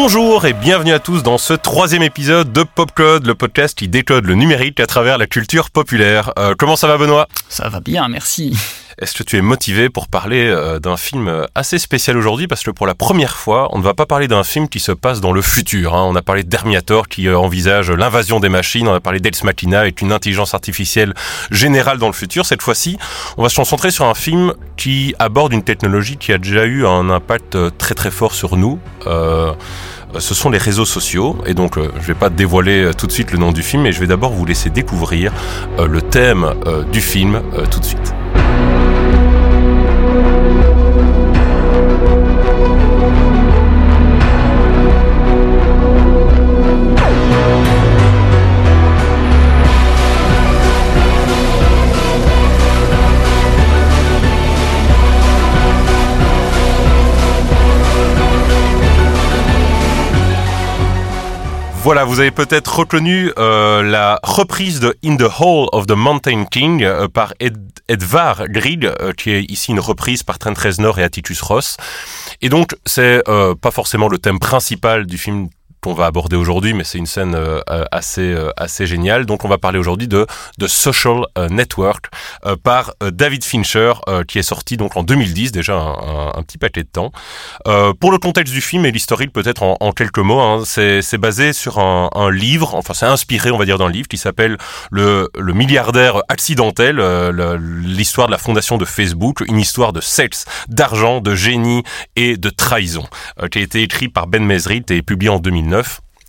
Bonjour et bienvenue à tous dans ce troisième épisode de Popcode, le podcast qui décode le numérique à travers la culture populaire. Euh, comment ça va Benoît? Ça va bien, merci. Est-ce que tu es motivé pour parler euh, d'un film euh, assez spécial aujourd'hui? Parce que pour la première fois, on ne va pas parler d'un film qui se passe dans le futur. Hein. On a parlé d'Hermiator qui euh, envisage l'invasion des machines, on a parlé d'Ex Machina et une intelligence artificielle générale dans le futur. Cette fois-ci, on va se concentrer sur un film qui aborde une technologie qui a déjà eu un impact très très fort sur nous. Ce sont les réseaux sociaux. Et donc, je ne vais pas dévoiler tout de suite le nom du film, mais je vais d'abord vous laisser découvrir le thème du film tout de suite. Voilà, vous avez peut-être reconnu euh, la reprise de In the Hall of the Mountain King euh, par Ed, Edvar Grieg, euh, qui est ici une reprise par Trent Reznor et Atticus Ross. Et donc, c'est pas forcément le thème principal du film qu'on va aborder aujourd'hui, mais c'est une scène euh, euh, assez euh, assez géniale. Donc on va parler aujourd'hui de de Social Network par David Fincher, qui est sorti donc en 2010, déjà un, petit paquet de temps. pour le contexte du film et l'historique peut-être en, quelques mots, hein, c'est c'est basé sur un, un livre, enfin c'est inspiré on va dire d'un livre qui s'appelle le le milliardaire accidentel, l'histoire de la fondation de Facebook, une histoire de sexe, d'argent, de génie et de trahison, qui a été écrit par Ben Mesrit et publié en 2009.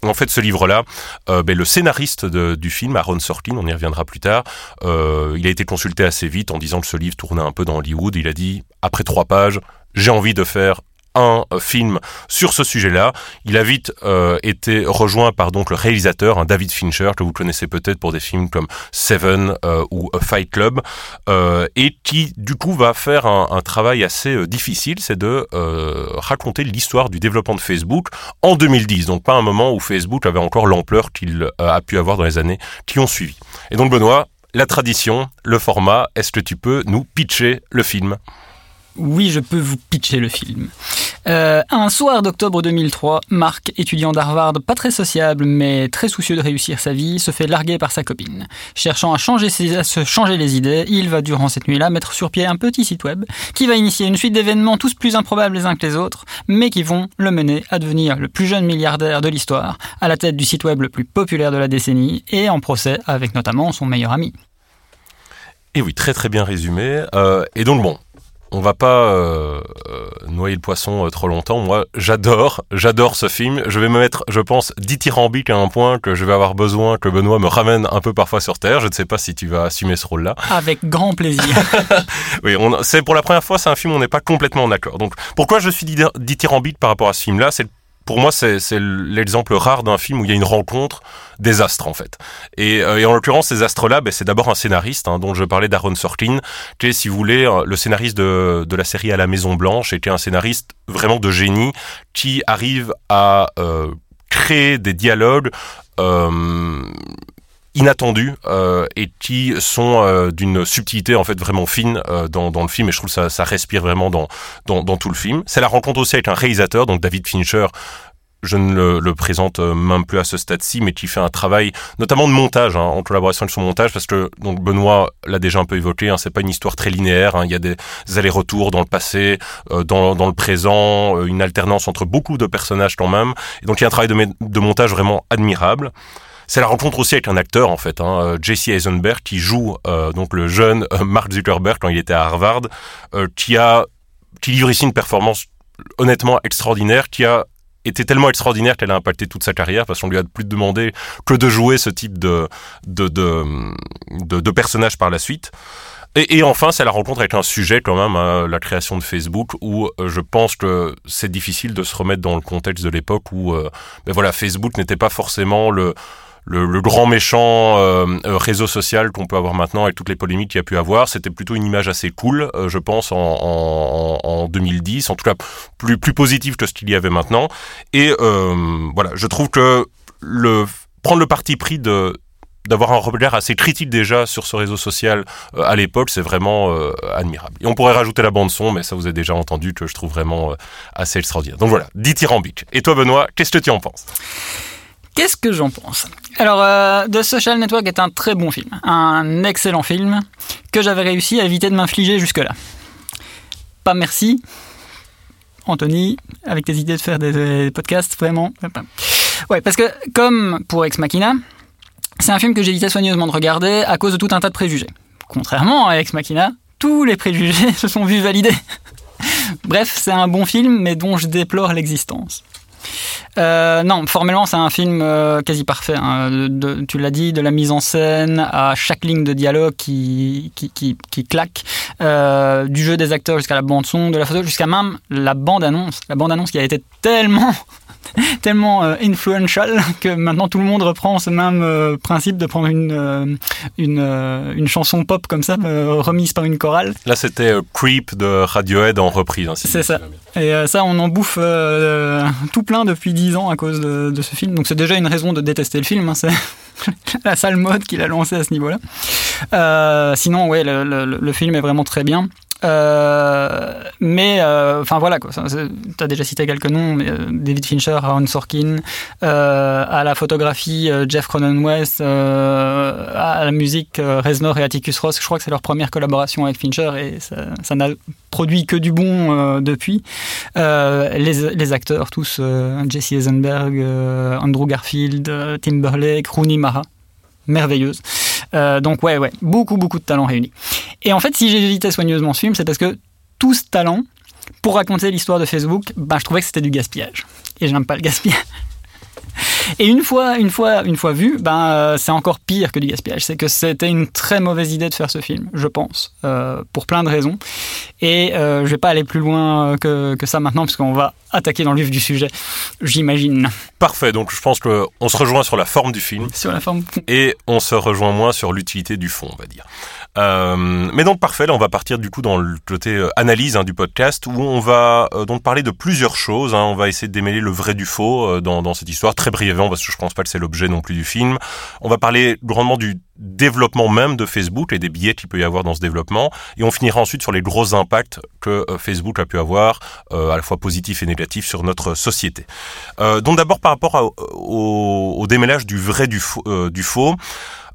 En fait, ce livre-là, euh, ben, le scénariste du film, Aaron Sorkin, on y reviendra plus tard, euh, il a été consulté assez vite en disant que ce livre tournait un peu dans Hollywood. Il a dit, après trois pages, j'ai envie de faire un euh, film sur ce sujet-là. Il a vite euh, été rejoint par donc le réalisateur, un David Fincher, que vous connaissez peut-être pour des films comme Seven euh, ou Fight Club, et qui du coup va faire un travail assez difficile, c'est de raconter l'histoire du développement de Facebook en 2010, donc pas un moment où Facebook avait encore l'ampleur qu'il a pu avoir dans les années qui ont suivi. Et donc Benoît, la tradition, le format, est-ce que tu peux nous pitcher le film? Oui, je peux vous pitcher le film. Euh, un soir d'octobre 2003, Marc, étudiant d'Harvard, pas très sociable mais très soucieux de réussir sa vie, se fait larguer par sa copine. Cherchant à changer, se changer les idées, il va durant cette nuit-là mettre sur pied un petit site web qui va initier une suite d'événements tous plus improbables les uns que les autres, mais qui vont le mener à devenir le plus jeune milliardaire de l'histoire, à la tête du site web le plus populaire de la décennie et en procès avec notamment son meilleur ami. Et oui, très très bien résumé. Euh, et donc bon, on va pas euh, euh, noyer le poisson euh, trop longtemps. Moi, j'adore, j'adore ce film. Je vais me mettre, je pense, dithyrambique à un point que je vais avoir besoin que Benoît me ramène un peu parfois sur terre. Je ne sais pas si tu vas assumer ce rôle-là. Avec grand plaisir. oui, c'est pour la première fois, c'est un film où on n'est pas complètement d'accord. Donc, pourquoi je suis dithyrambique par rapport à ce film-là? C'est pour moi, c'est l'exemple rare d'un film où il y a une rencontre des astres, en fait. Et, euh, en l'occurrence, ces astres-là, ben, c'est d'abord un scénariste, hein, dont je parlais d'Aaron Sorkin, qui est, si vous voulez, euh, le scénariste de, la série À la Maison Blanche, et qui est un scénariste vraiment de génie, qui arrive à euh, créer des dialogues inattendus euh, et qui sont euh, d'une subtilité en fait vraiment fine euh, dans, dans le film et je trouve que ça, ça respire vraiment dans, dans, dans tout le film. C'est la rencontre aussi avec un réalisateur, donc David Fincher, je ne le, le, présente même plus à ce stade-ci, mais qui fait un travail, notamment de montage, hein, en collaboration avec son montage, parce que donc Benoît l'a déjà un peu évoqué, hein, c'est pas une histoire très linéaire. Hein, il y a des, allers-retours dans le passé, euh, dans, dans, le présent, une alternance entre beaucoup de personnages quand même. Et donc il y a un travail de, de montage vraiment admirable. C'est la rencontre aussi avec un acteur en fait, hein, euh, Jesse Eisenberg, qui joue euh, donc le jeune euh, Mark Zuckerberg quand il était à Harvard, qui a qui livre ici une performance honnêtement extraordinaire, qui a été tellement extraordinaire qu'elle a impacté toute sa carrière parce qu'on lui a plus demandé que de jouer ce type de de de, de, de personnage par la suite. Et, et, enfin, c'est la rencontre avec un sujet quand même, hein, la création de Facebook, où euh, je pense que c'est difficile de se remettre dans le contexte de l'époque où, euh, ben voilà, Facebook n'était pas forcément le le, grand méchant euh, euh, réseau social qu'on peut avoir maintenant avec toutes les polémiques qu'il y a pu avoir. C'était plutôt une image assez cool, euh, je pense, en, en, en, 2010, en tout cas plus, plus positive que ce qu'il y avait maintenant. Et voilà, je trouve que prendre le parti pris de d'avoir un regard assez critique déjà sur ce réseau social à l'époque, c'est vraiment admirable. Et on pourrait rajouter la bande son, mais ça vous avez déjà entendu que je trouve vraiment assez extraordinaire. Donc voilà, dithyrambique. Et toi Benoît, qu'est-ce que tu en penses? Qu'est-ce que j'en pense? Alors, The Social Network est un très bon film, un excellent film que j'avais réussi à éviter de m'infliger jusque-là. Pas merci, Anthony, avec tes idées de faire des, podcasts, vraiment. Ouais, parce que comme pour Ex Machina, c'est un film que j'évitais soigneusement de regarder à cause de tout un tas de préjugés. Contrairement à Ex Machina, tous les préjugés se sont vus validés. Bref, c'est un bon film, mais dont je déplore l'existence. Euh, non, formellement, c'est un film euh, quasi parfait. Hein. tu l'as dit, de la mise en scène à chaque ligne de dialogue qui, qui, claque, euh, du jeu des acteurs jusqu'à la bande-son, de la photo jusqu'à même la bande-annonce. La bande-annonce qui a été tellement tellement euh, influential que maintenant tout le monde reprend ce même euh, principe de prendre une, euh, une, une, chanson pop comme ça, remise par une chorale. Là, c'était Creep de Radiohead en reprise. Hein, c'est ça. Et ça, on en bouffe tout plein depuis dix ans à cause de, de ce film. Donc c'est déjà une raison de détester le film. Hein, c'est la sale mode qu'il a lancé à ce niveau-là. sinon, ouais, le, le, le, film est vraiment très bien. Euh, mais euh, enfin voilà quoi. Tu as déjà cité quelques noms, mais euh, David Fincher, Aaron Sorkin, à la photographie Jeff Cronenweth, à la musique Reznor et Atticus Ross. Je crois que c'est leur première collaboration avec Fincher et ça n'a produit que du bon depuis. Les, les, acteurs tous, Jesse Eisenberg, Andrew Garfield, Timberlake, Rooney Mara, merveilleuse. Euh, donc ouais, ouais, beaucoup, beaucoup de talents réunis. Et en fait, si évité soigneusement ce film, c'est parce que tout ce talent, pour raconter l'histoire de Facebook, bah, je trouvais que c'était du gaspillage. Et je n'aime pas le gaspillage. Et une fois, une fois, une fois vu, ben c'est encore pire que du gaspillage. C'est que c'était une très mauvaise idée de faire ce film, je pense, euh, pour plein de raisons. Et euh, je vais pas aller plus loin que, que ça maintenant, puisqu'on va attaquer dans le vif du sujet, j'imagine. Parfait. Donc je pense qu'on se rejoint sur la forme du film. Sur la forme. Et on se rejoint moins sur l'utilité du fond, on va dire. Euh, mais donc parfait, là on va partir du coup dans le côté euh, analyse hein, du podcast où on va euh, donc parler de plusieurs choses. Hein. On va essayer de démêler le vrai du faux dans, dans, cette histoire très brièvement parce que je pense pas que c'est l'objet non plus du film. On va parler grandement du développement même de Facebook et des billets qu'il peut y avoir dans ce développement et on finira ensuite sur les gros impacts que Facebook a pu avoir à la fois positifs et négatifs sur notre société. donc d'abord par rapport au, au, démêlage du vrai du faux, du faux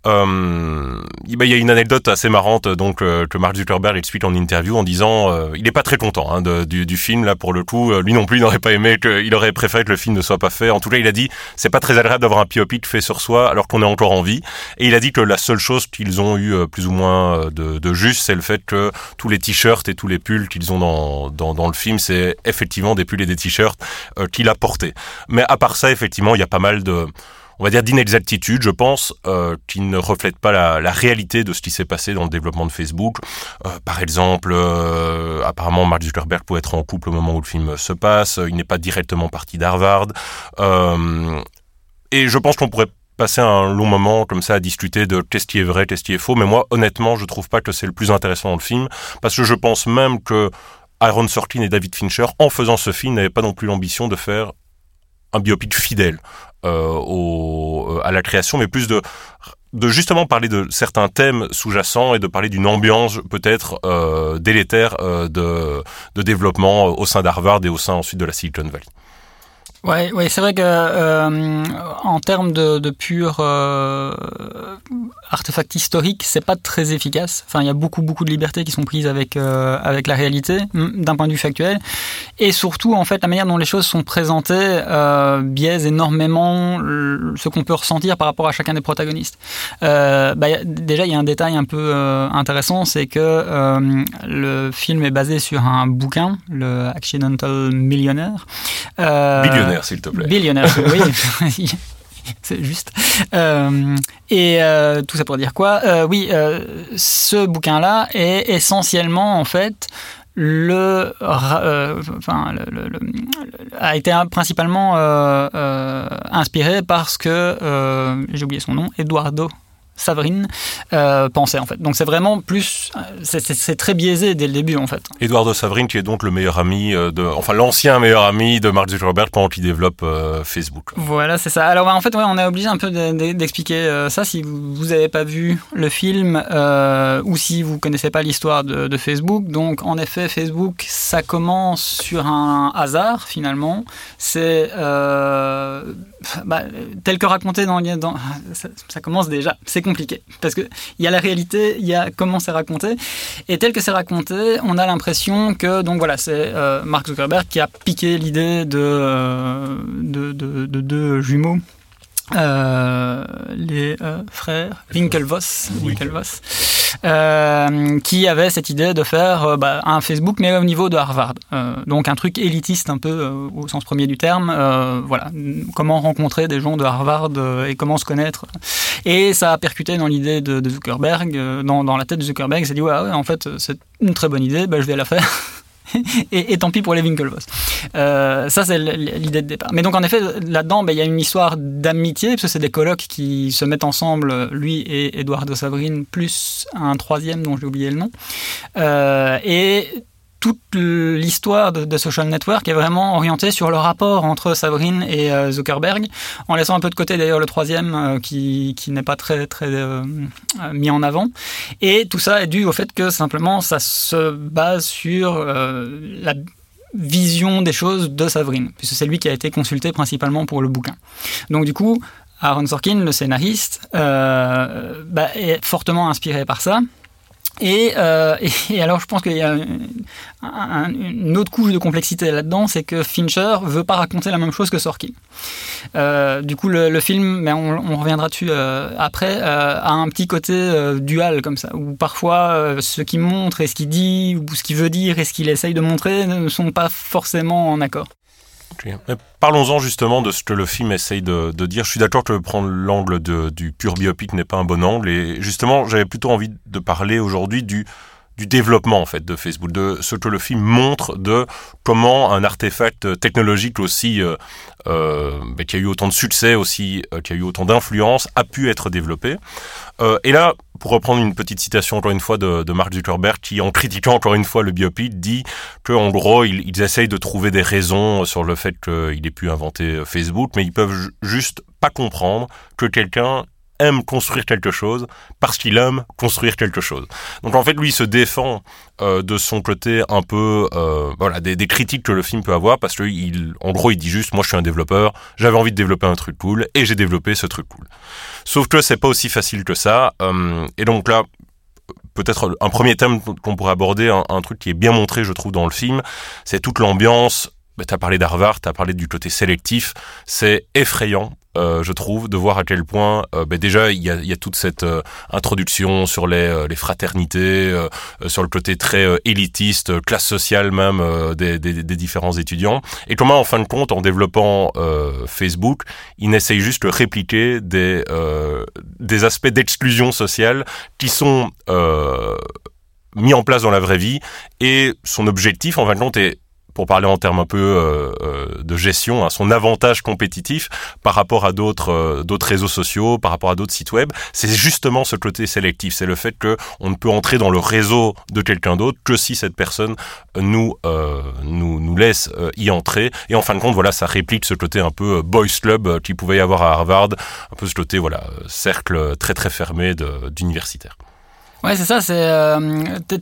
euh, il y a une anecdote assez marrante donc euh, que Mark Zuckerberg explique en interview en disant euh, il n'est pas très content hein, du, du, film là pour le coup. Lui non plus il n'aurait pas aimé que, il aurait préféré que le film ne soit pas fait. En tout cas il a dit c'est pas très agréable d'avoir un biopic fait sur soi alors qu'on est encore en vie. Et il a dit que la seule chose qu'ils ont eu plus ou moins de, de juste c'est le fait que tous les t-shirts et tous les pulls qu'ils ont dans, dans, dans, le film c'est effectivement des pulls et des t-shirts qu'il a portés. Mais à part ça effectivement il y a pas mal de on va dire d'inexactitude, je pense, euh, qui ne reflète pas la, réalité de ce qui s'est passé dans le développement de Facebook. Euh, par exemple, euh, apparemment Mark Zuckerberg peut être en couple au moment où le film se passe, il n'est pas directement parti d'Harvard. Et je pense qu'on pourrait passer un long moment comme ça à discuter de qu'est-ce qui est vrai, qu'est-ce qui est faux, mais moi honnêtement je trouve pas que c'est le plus intéressant dans le film, parce que je pense même que Aaron Sorkin et David Fincher, en faisant ce film, n'avaient pas non plus l'ambition de faire un biopic fidèle au, à la création, mais plus de de justement parler de certains thèmes sous-jacents et de parler d'une ambiance peut-être euh, délétère euh, de, de développement au sein d'Harvard et au sein ensuite de la Silicon Valley. Ouais, ouais c'est vrai que euh, en termes de, de pur euh, artefact historique, c'est pas très efficace. Enfin, il y a beaucoup beaucoup de libertés qui sont prises avec euh, avec la réalité d'un point de vue factuel, et surtout en fait la manière dont les choses sont présentées euh, biaise énormément ce qu'on peut ressentir par rapport à chacun des protagonistes. Euh, bah, déjà, il y a un détail un peu euh, intéressant, c'est que le film est basé sur un bouquin, le Accidental Millionaire. Millionnaire s'il te plaît. Billionnaire, oui. c'est juste. Euh, et euh, tout ça pour dire quoi? Euh, Oui, euh, ce bouquin-là est essentiellement en fait le, euh, enfin, le, le, a été principalement inspiré parce que j'ai oublié son nom, Eduardo Savrine euh, pensait en fait. Donc c'est vraiment plus, c'est très biaisé dès le début en fait. Eduardo Savrine qui est donc le meilleur ami de, enfin l'ancien meilleur ami de Mark Zuckerberg pendant qu'il développe Facebook. Voilà, c'est ça. Alors en fait, ouais, on est obligé un peu d'expliquer ça si vous n'avez pas vu le film ou si vous connaissez pas l'histoire de, de, Facebook. Donc en effet, Facebook, ça commence sur un hasard finalement. C'est bah, tel que raconté dans, dans ça, ça, commence déjà, c'est compliqué. Parce que il y a la réalité, il y a comment c'est raconté. Et tel que c'est raconté, on a l'impression que donc voilà, c'est euh, Mark Zuckerberg qui a piqué l'idée de, euh, de, de, de, de jumeaux euh, les frères Winklevoss, Winklevoss euh, qui avaient cette idée de faire euh, bah, un Facebook mais au niveau de Harvard. Euh, donc un truc élitiste un peu au sens premier du terme. voilà, comment rencontrer des gens de Harvard et comment se connaître. Et ça a percuté dans l'idée de, de, Zuckerberg, dans, dans, la tête de Zuckerberg. Il s'est dit ouais, ouais, en fait c'est une très bonne idée, bah, je vais la faire. et, tant pis pour les Winklevoss. Euh, ça, c'est l'idée de départ. Mais donc, en effet, là-dedans, ben, il y a une histoire d'amitié, parce que c'est des colocs qui se mettent ensemble, lui et Eduardo Savrine, plus un troisième dont j'ai oublié le nom. Euh, et toute l'histoire de, Social Network est vraiment orientée sur le rapport entre Sabrine et euh, Zuckerberg, en laissant un peu de côté d'ailleurs le troisième euh, qui, n'est pas très, euh, mis en avant. Et tout ça est dû au fait que simplement ça se base sur la vision des choses de Sabrine, puisque c'est lui qui a été consulté principalement pour le bouquin. Donc du coup, Aaron Sorkin, le scénariste, bah, est fortement inspiré par ça. Et, euh, et, alors, je pense qu'il y a une autre couche de complexité là-dedans, c'est que Fincher veut pas raconter la même chose que Sorkin. Euh, du coup, le, film, mais on, reviendra dessus euh, après, euh, a un petit côté euh, dual comme ça, où parfois ce qu'il montre et ce qu'il dit, ou ce qu'il veut dire et ce qu'il essaye de montrer ne sont pas forcément en accord. Parlons-en justement de ce que le film essaye de, de dire. Je suis d'accord que prendre l'angle du pur biopic n'est pas un bon angle. Et justement, j'avais plutôt envie de parler aujourd'hui du, du développement en fait de Facebook, de ce que le film montre de comment un artefact technologique aussi euh, euh, qui a eu autant de succès, aussi euh, qui a eu autant d'influence, a pu être développé. Euh, et là, pour reprendre une petite citation encore une fois de, Mark Zuckerberg, qui en critiquant encore une fois le biopic dit que en gros ils, ils essayent de trouver des raisons sur le fait qu'il ait pu inventer Facebook, mais ils peuvent juste pas comprendre que quelqu'un aime construire quelque chose parce qu'il aime construire quelque chose. Donc en fait, lui, il se défend euh, de son côté un peu, euh, voilà, des, critiques que le film peut avoir parce que il, en gros, il dit juste, moi, je suis un développeur, j'avais envie de développer un truc cool et j'ai développé ce truc cool. Sauf que c'est pas aussi facile que ça. Euh, et donc là, peut-être un premier thème qu'on pourrait aborder, un, un, truc qui est bien montré, je trouve, dans le film, c'est toute l'ambiance bah, tu as parlé d'Harvard, tu as parlé du côté sélectif. C'est effrayant, je trouve, de voir à quel point, euh, bah, déjà, il y a, y a, toute cette euh, introduction sur les, euh, les fraternités, euh, sur le côté très élitiste, classe sociale même des, des, des, différents étudiants. Et comment, en fin de compte, en développant Facebook, ils n'essayent juste de répliquer des, des aspects d'exclusion sociale qui sont mis en place dans la vraie vie. Et son objectif, en fin de compte, est pour parler en termes un peu euh, euh, de gestion, hein, son avantage compétitif par rapport à d'autres euh, d'autres réseaux sociaux, par rapport à d'autres sites web, c'est justement ce côté sélectif. C'est le fait que on ne peut entrer dans le réseau de quelqu'un d'autre que si cette personne nous euh, nous nous laisse euh, y entrer. Et en fin de compte, voilà, ça réplique ce côté un peu boys club qui pouvait y avoir à Harvard, un peu ce côté voilà cercle très très fermé d'universitaires. Ouais, c'est ça. C'est euh,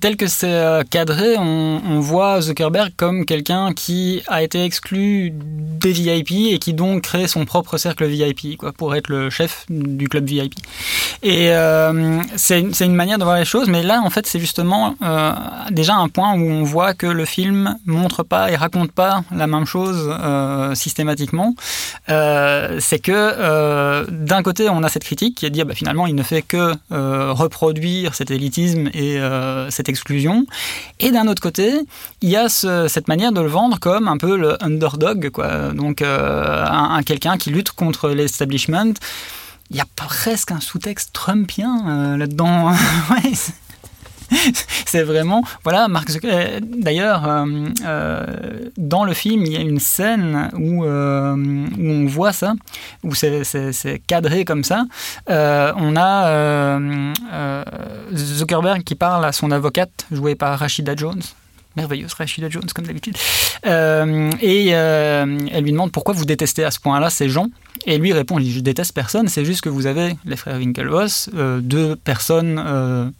tel que c'est euh, cadré, on, voit Zuckerberg comme quelqu'un qui a été exclu des VIP et qui donc crée son propre cercle VIP, quoi, pour être le chef du club VIP. Et euh, c'est une manière de voir les choses, mais là, en fait, c'est justement euh, déjà un point où on voit que le film montre pas et raconte pas la même chose systématiquement. C'est que d'un côté, on a cette critique qui est de dire, bah, finalement, il ne fait que reproduire cette élitisme et euh, cette exclusion. Et d'un autre côté, il y a ce, cette manière de le vendre comme un peu le underdog, quoi. Donc euh, un, un quelqu'un qui lutte contre l'establishment. Il y a presque un sous-texte trumpien euh, là-dedans. ouais, c'est vraiment, voilà, Mark Zuckerberg. D'ailleurs, euh, euh, dans le film, il y a une scène où, euh, où on voit ça, où c'est cadré comme ça. on a Zuckerberg qui parle à son avocate, jouée par Rashida Jones merveilleuse Rashida Jones comme d'habitude. Euh, et euh, elle lui demande pourquoi vous détestez à ce point-là ces gens. Et lui répond je déteste personne, c'est juste que vous avez les frères Winklevoss, euh, deux personnes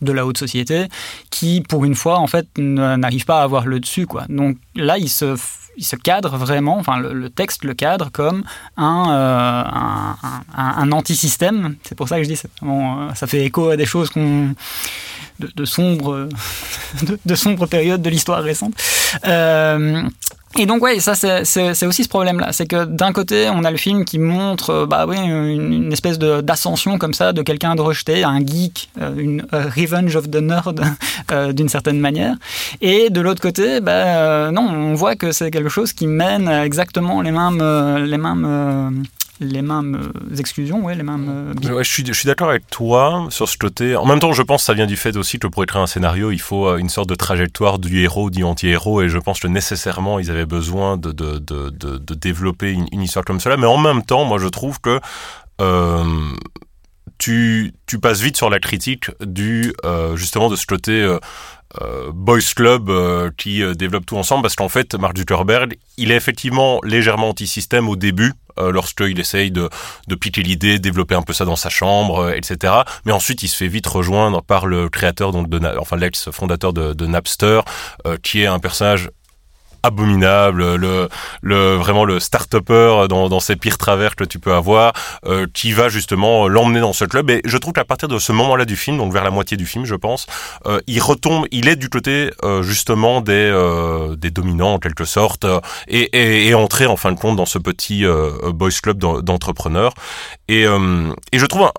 de la haute société qui, pour une fois, en fait, n'arrivent pas à avoir le dessus. Quoi. Donc là, il se il se cadre vraiment, enfin le, texte le cadre comme un, un, anti-système. C'est pour ça que je dis, vraiment, ça fait écho à des choses qu'on de, sombres de, sombres périodes de l'histoire récente. Euh, et donc ouais, ça c'est aussi ce problème-là, c'est que d'un côté on a le film qui montre euh, bah oui une, espèce d'ascension comme ça de quelqu'un de rejeté, un geek, euh, une revenge of the nerd d'une certaine manière, et de l'autre côté, bah, non, on voit que c'est quelque chose qui mène exactement les mêmes les mêmes les mêmes euh, exclusions, ouais, les mêmes. Euh, ouais, je suis, je suis d'accord avec toi sur ce côté. En même temps, je pense que ça vient du fait aussi que pour écrire un scénario, il faut euh, une sorte de trajectoire du héros, du anti-héros, et je pense que nécessairement, ils avaient besoin de, de, de, de, développer une, histoire comme cela. Mais en même temps, moi, je trouve que euh, tu, tu passes vite sur la critique du justement de ce côté euh, boys club euh, qui euh, développe tout ensemble parce qu'en fait Mark Zuckerberg il est effectivement légèrement anti-système au début lorsqu'il essaye de, piquer l'idée, développer un peu ça dans sa chambre, etc. Mais ensuite, il se fait vite rejoindre par le créateur, donc de, enfin l'ex-fondateur de, Napster, qui est un personnage abominable, le, le vraiment le start-upper dans, dans ses pires travers que tu peux avoir, euh, qui va justement l'emmener dans ce club. Et je trouve qu'à partir de ce moment-là du film, donc vers la moitié du film, je pense, euh, il retombe, il est du côté euh, justement des euh, des dominants en quelque sorte, et, et, et entrer en fin de compte dans ce petit boys club d'entrepreneurs. Et, et je trouve un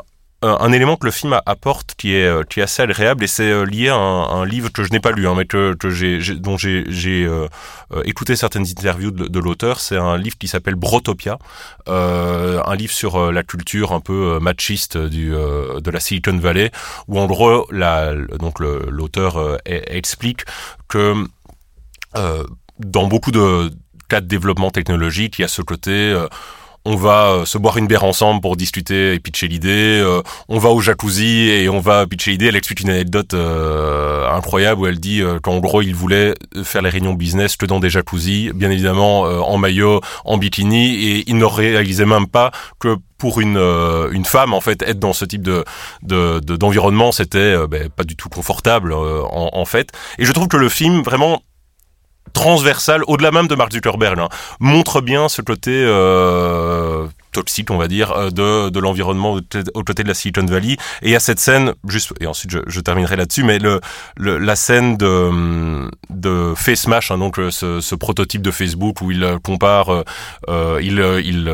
élément que le film apporte qui est, euh, qui est assez agréable et c'est euh, lié à un, livre que je n'ai pas lu, hein, mais que, que j'ai, dont j'ai, euh, écouté certaines interviews de, l'auteur. C'est un livre qui s'appelle Brotopia, euh, un livre sur la culture un peu machiste du, de la Silicon Valley, où en gros, la, donc l'auteur explique que dans beaucoup de cas de développement technologique, il y a ce côté on va euh, se boire une bière ensemble pour discuter et pitcher l'idée. Euh, on va au jacuzzi et on va pitcher l'idée. Elle explique une anecdote euh, incroyable où elle dit qu'en gros, il voulait faire les réunions business que dans des jacuzzis, bien évidemment en maillot, en bikini, et il ne réalisait même pas que pour une une femme en fait être dans ce type de d'environnement c'était ben, pas du tout confortable en, en fait et je trouve que le film vraiment transversal, au-delà même de Mark Zuckerberg, hein, montre bien ce côté euh, toxique, on va dire, euh, de, de l'environnement au côté de la Silicon Valley. Et il y a cette scène, juste, et ensuite je, je terminerai là-dessus, mais le, le, la scène de, de FaceMash, hein, donc euh, ce, ce, prototype de Facebook où il compare, euh, il, il,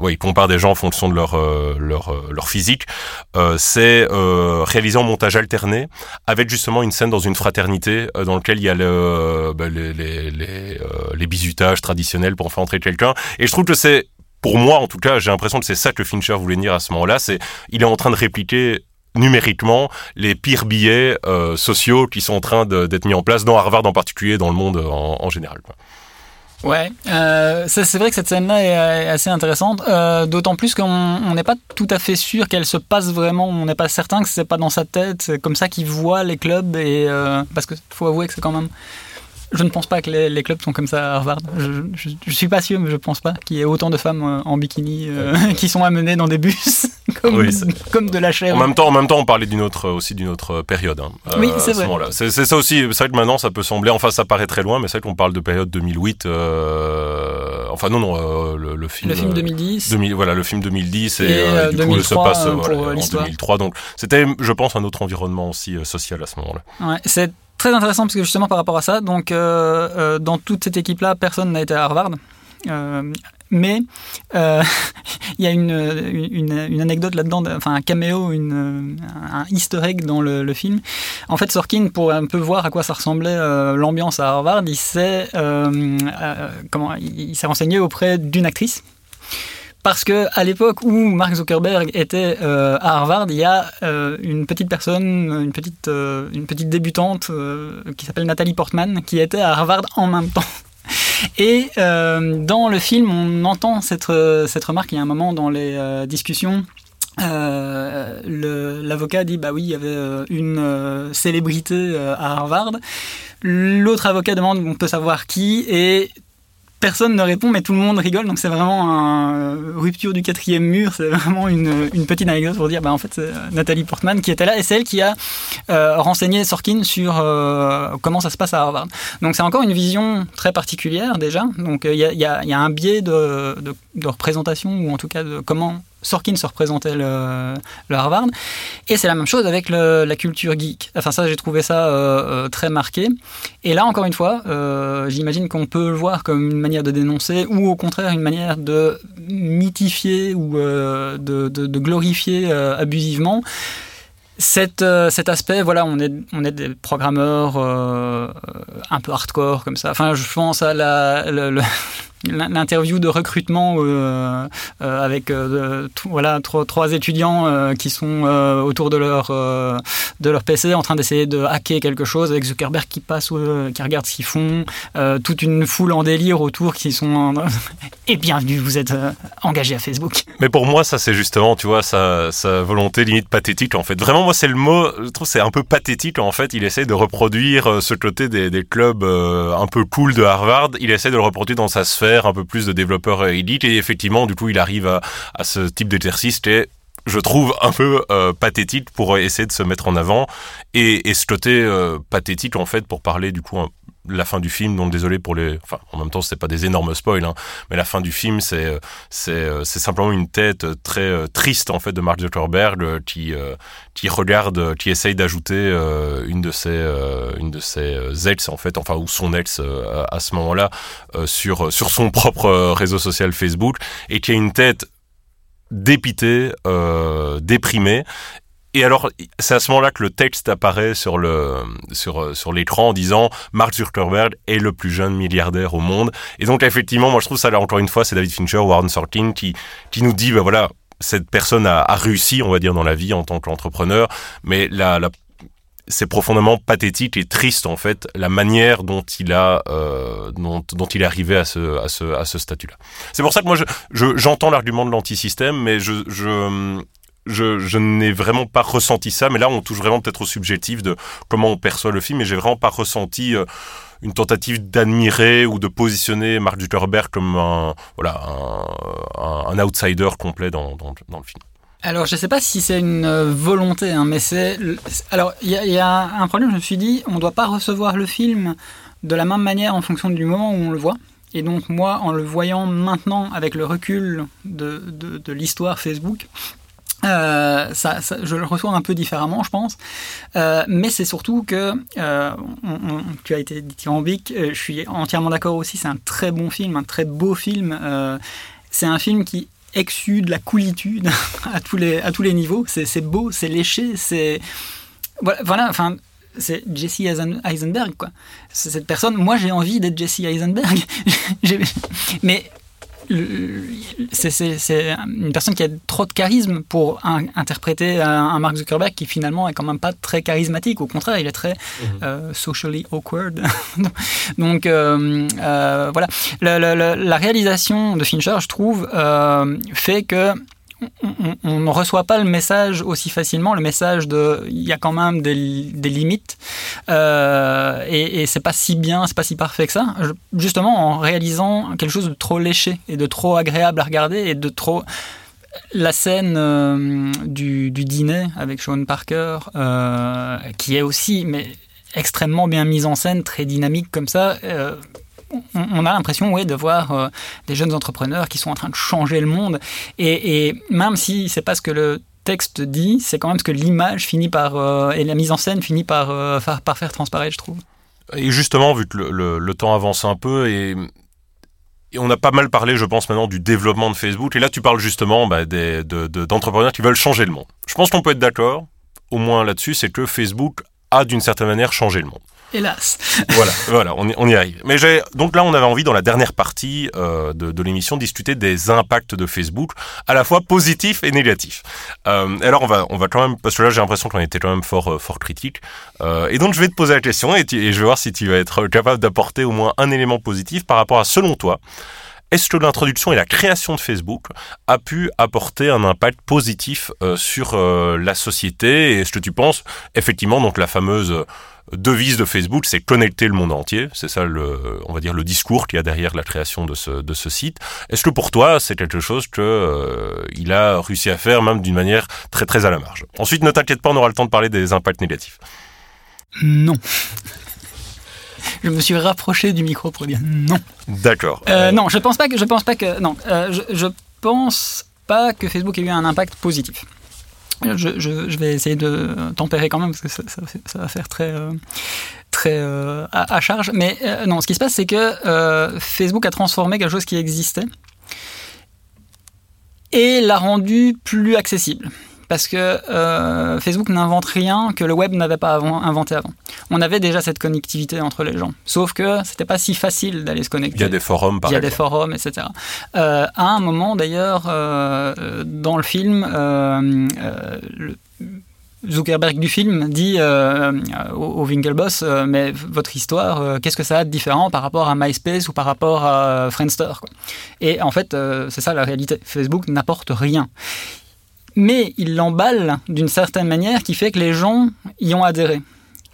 ouais, il compare des gens en fonction de leur, leur, leur physique. c'est réalisé en montage alterné avec justement une scène dans une fraternité dans lequel il y a le, bah, les, les, les, les bisutages traditionnels pour faire entrer quelqu'un. Et je trouve que c'est pour moi, en tout cas, j'ai l'impression que c'est ça que Fincher voulait dire à ce moment-là. C'est, il est en train de répliquer numériquement les pires billets euh, sociaux qui sont en train d'être mis en place dans Harvard en particulier, dans le monde en, général. Ouais, euh, c'est vrai que cette scène-là est, assez intéressante, euh, d'autant plus qu'on n'est pas tout à fait sûr qu'elle se passe vraiment, on n'est pas certain que c'est pas dans sa tête, c'est comme ça qu'il voit les clubs, et euh, parce qu'il faut avouer que c'est quand même je ne pense pas que les, clubs sont comme ça à Harvard. Je, je, suis pas sûr, mais je pense pas qu'il y ait autant de femmes euh, en bikini euh, qui sont amenées dans des bus comme, comme, de la chair. En même temps, en même temps, on parlait d'une autre aussi d'une autre période. Hein, oui, c'est vrai. C'est ça aussi. C'est vrai que maintenant, ça peut sembler. Enfin, ça paraît très loin, mais c'est vrai qu'on parle de période 2008. Euh, enfin, non, non, le, film. Le film 2010. voilà, le film 2010 et, du 2003, coup, se passe en 2003. Donc, c'était, je pense, un autre environnement aussi social à ce moment-là. Ouais, c'est très intéressant parce que justement par rapport à ça, donc euh, euh, dans toute cette équipe-là, personne n'a été à Harvard. Euh, mais il y a une, une, anecdote là-dedans, enfin un caméo, une, un easter egg dans le, film. En fait, Sorkin, pour un peu voir à quoi ça ressemblait l'ambiance à Harvard, il s'est comment il s'est renseigné auprès d'une actrice parce que à l'époque où Mark Zuckerberg était euh, à Harvard, il y a euh, une petite personne, une petite, euh, une petite débutante qui s'appelle Nathalie Portman, qui était à Harvard en même temps. Et dans le film, on entend cette, cette remarque. Il y a un moment dans les discussions l'avocat dit bah oui, il y avait une célébrité à Harvard. L'autre avocat demande on peut savoir qui personne ne répond, mais tout le monde rigole. Donc c'est vraiment une euh, rupture du quatrième mur. C'est vraiment une, petite anecdote pour dire, bah, en fait, c'est euh, Nathalie Portman qui était là et c'est elle qui a euh, renseigné Sorkin sur comment ça se passe à Harvard. Donc c'est encore une vision très particulière déjà. Donc il y a, un biais de, de, représentation ou en tout cas de comment Sorkin se représentait le, Harvard. Et c'est la même chose avec la culture geek. Enfin, ça, j'ai trouvé ça euh, euh, très marqué. Et là, encore une fois, euh, j'imagine qu'on peut le voir comme une manière de dénoncer ou au contraire une manière de mythifier ou de, glorifier abusivement. Cet, aspect, voilà, on est, des programmeurs un peu hardcore comme ça. Enfin, je pense à la, l'interview de recrutement euh, euh, avec euh, voilà trois, étudiants qui sont autour de leur de leur PC en train d'essayer de hacker quelque chose avec Zuckerberg qui passe qui regarde ce qu'ils font toute une foule en délire autour qui sont et bienvenue vous êtes engagé à Facebook. Mais pour moi ça c'est justement tu vois sa, sa volonté limite pathétique en fait. Vraiment moi c'est le mot je trouve c'est un peu pathétique en fait. Il essaie de reproduire ce côté des, des clubs un peu cool de Harvard. Il essaie de le reproduire dans sa sphère un peu plus de développeurs élite et effectivement du coup il arrive à, ce type d'exercice qui est je trouve un peu euh, pathétique pour essayer de se mettre en avant et, ce côté euh, pathétique en fait pour parler du coup la fin du film, donc désolé pour les, enfin en même temps c'est pas des énormes spoils, hein, mais la fin du film c'est euh, c'est c'est simplement une tête très triste en fait de Mark Zuckerberg qui qui regarde, qui essaye d'ajouter une de ses une de ses ex en fait, enfin ou son ex à ce moment-là sur sur son propre réseau social Facebook et qui a une tête dépité, euh, déprimé. Et alors, c'est à ce moment-là que le texte apparaît sur le sur sur l'écran en disant Mark Zuckerberg est le plus jeune milliardaire au monde. Et donc effectivement, moi je trouve ça là encore une fois, c'est David Fincher, Warren Sorkin qui qui nous dit ben voilà cette personne a, a, réussi, on va dire, dans la vie en tant qu'entrepreneur, mais la, la, c'est profondément pathétique et triste en fait la manière dont il a euh, dont, dont, il est arrivé à ce à ce à ce statut-là. C'est pour ça que moi je, j'entends l'argument de l'antisystème, mais je je je, n'ai vraiment pas ressenti ça, mais là on touche vraiment peut-être au subjectif de comment on perçoit le film, et j'ai vraiment pas ressenti euh, une tentative d'admirer ou de positionner Mark Zuckerberg comme un voilà un, outsider complet dans, dans, dans le film. Alors, je ne sais pas si c'est une euh, volonté, hein, mais c'est. Alors, il y, a un problème, je me suis dit, on ne doit pas recevoir le film de la même manière en fonction du moment où on le voit. Et donc, moi, en le voyant maintenant avec le recul de, de, l'histoire Facebook, euh, ça, je le reçois un peu différemment, je pense. Euh, mais c'est surtout que tu as été dithyrambique. je suis entièrement d'accord aussi. C'est un très bon film, un très beau film. c'est un film qui exude la coolitude à tous les, à tous les niveaux. C'est beau, c'est léché, c'est. Voilà, enfin, c'est Jesse Eisenberg, quoi. Cette personne, moi j'ai envie d'être Jesse Eisenberg. Mais c'est une personne qui a trop de charisme pour interpréter un, Mark Zuckerberg qui finalement est quand même pas très charismatique. Au contraire, il est très mhm. euh, socially awkward. Donc euh, euh, voilà, la, réalisation de Fincher, je trouve, fait que on, ne reçoit pas le message aussi facilement. Le message de, il y a quand même des, limites euh, et, c'est pas si bien, c'est pas si parfait que ça. Justement, en réalisant quelque chose de trop léché et de trop agréable à regarder et de trop la scène euh, du, dîner avec Sean Parker, euh, qui est aussi mais extrêmement bien mise en scène, très dynamique comme ça on, a l'impression ouais, de voir euh, des jeunes entrepreneurs qui sont en train de changer le monde. Et, même si c'est pas ce que le texte dit, c'est quand même ce que l'image finit par euh, et la mise en scène finit par, euh, par faire transparaître, je trouve. Et justement, vu que le, temps avance un peu et, on a pas mal parlé, je pense, maintenant du développement de Facebook. Et là, tu parles justement bah, d'entrepreneurs qui veulent changer le monde. Je pense qu'on peut être d'accord, au moins là-dessus, c'est que Facebook a d'une certaine manière changé le monde. Hélas. Voilà, voilà, on y, on y arrive. Mais j'ai donc là, on avait envie dans la dernière partie euh, de, de l'émission discuter des impacts de Facebook, à la fois positifs et négatifs. Euh, alors on va, on va quand même, parce que là j'ai l'impression qu'on était quand même fort, euh, fort critique. Euh, et donc je vais te poser la question et, tu- et je vais voir si tu vas être capable d'apporter au moins un élément positif par rapport à selon toi. Est-ce que l'introduction et la création de Facebook a pu apporter un impact positif euh, sur euh, la société? Est-ce que tu penses effectivement donc la fameuse devise de Facebook, c'est connecter le monde entier. C'est ça le, on va dire le discours qu'il y a derrière la création de ce de ce site. Est-ce que pour toi c'est quelque chose que euh, il a réussi à faire même d'une manière très très à la marge? Ensuite, ne t'inquiète pas, on aura le temps de parler des impacts négatifs. Non. Je me suis rapproché du micro pour dire non. D'accord. Euh, non, je pense pas que je pense pas que non. euh, je, je pense pas que Facebook ait eu un impact positif. Je, vais essayer de tempérer quand même parce que ça, va faire très euh, très euh, à, charge. Mais euh, non, ce qui se passe, c'est que Facebook a transformé quelque chose qui existait et l'a rendu plus accessible. Parce que euh, Facebook n'invente rien que le web n'avait pas avant- inventé avant. On avait déjà cette connectivité entre les gens. Sauf que c'était pas si facile d'aller se connecter. Il y a des forums par Il y a des exemple. forums, etc. Euh, à un moment, d'ailleurs, euh, dans le film, le- Zuckerberg du film dit euh, au, Winklevoss, euh, mais votre histoire, euh, qu'est-ce que ça a de différent par rapport à MySpace ou par rapport à Friendster quoi. Et en fait, c'est ça la réalité. Facebook n'apporte rien. Mais il l'emballe d'une certaine manière qui fait que les gens y ont adhéré.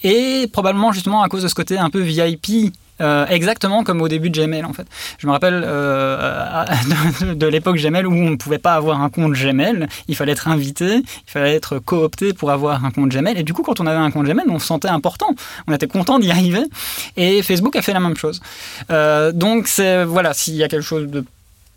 Et probablement justement à cause de ce côté un peu VIP, euh, exactement comme au début de Gmail en fait. Je me rappelle euh, de l'époque Gmail où on ne pouvait pas avoir un compte Gmail, il fallait être invité, il fallait être coopté pour avoir un compte Gmail. Et du coup, quand on avait un compte Gmail, on se sentait important, on était content d'y arriver. Et Facebook a fait la même chose. Euh, donc c'est voilà, s'il y a quelque chose de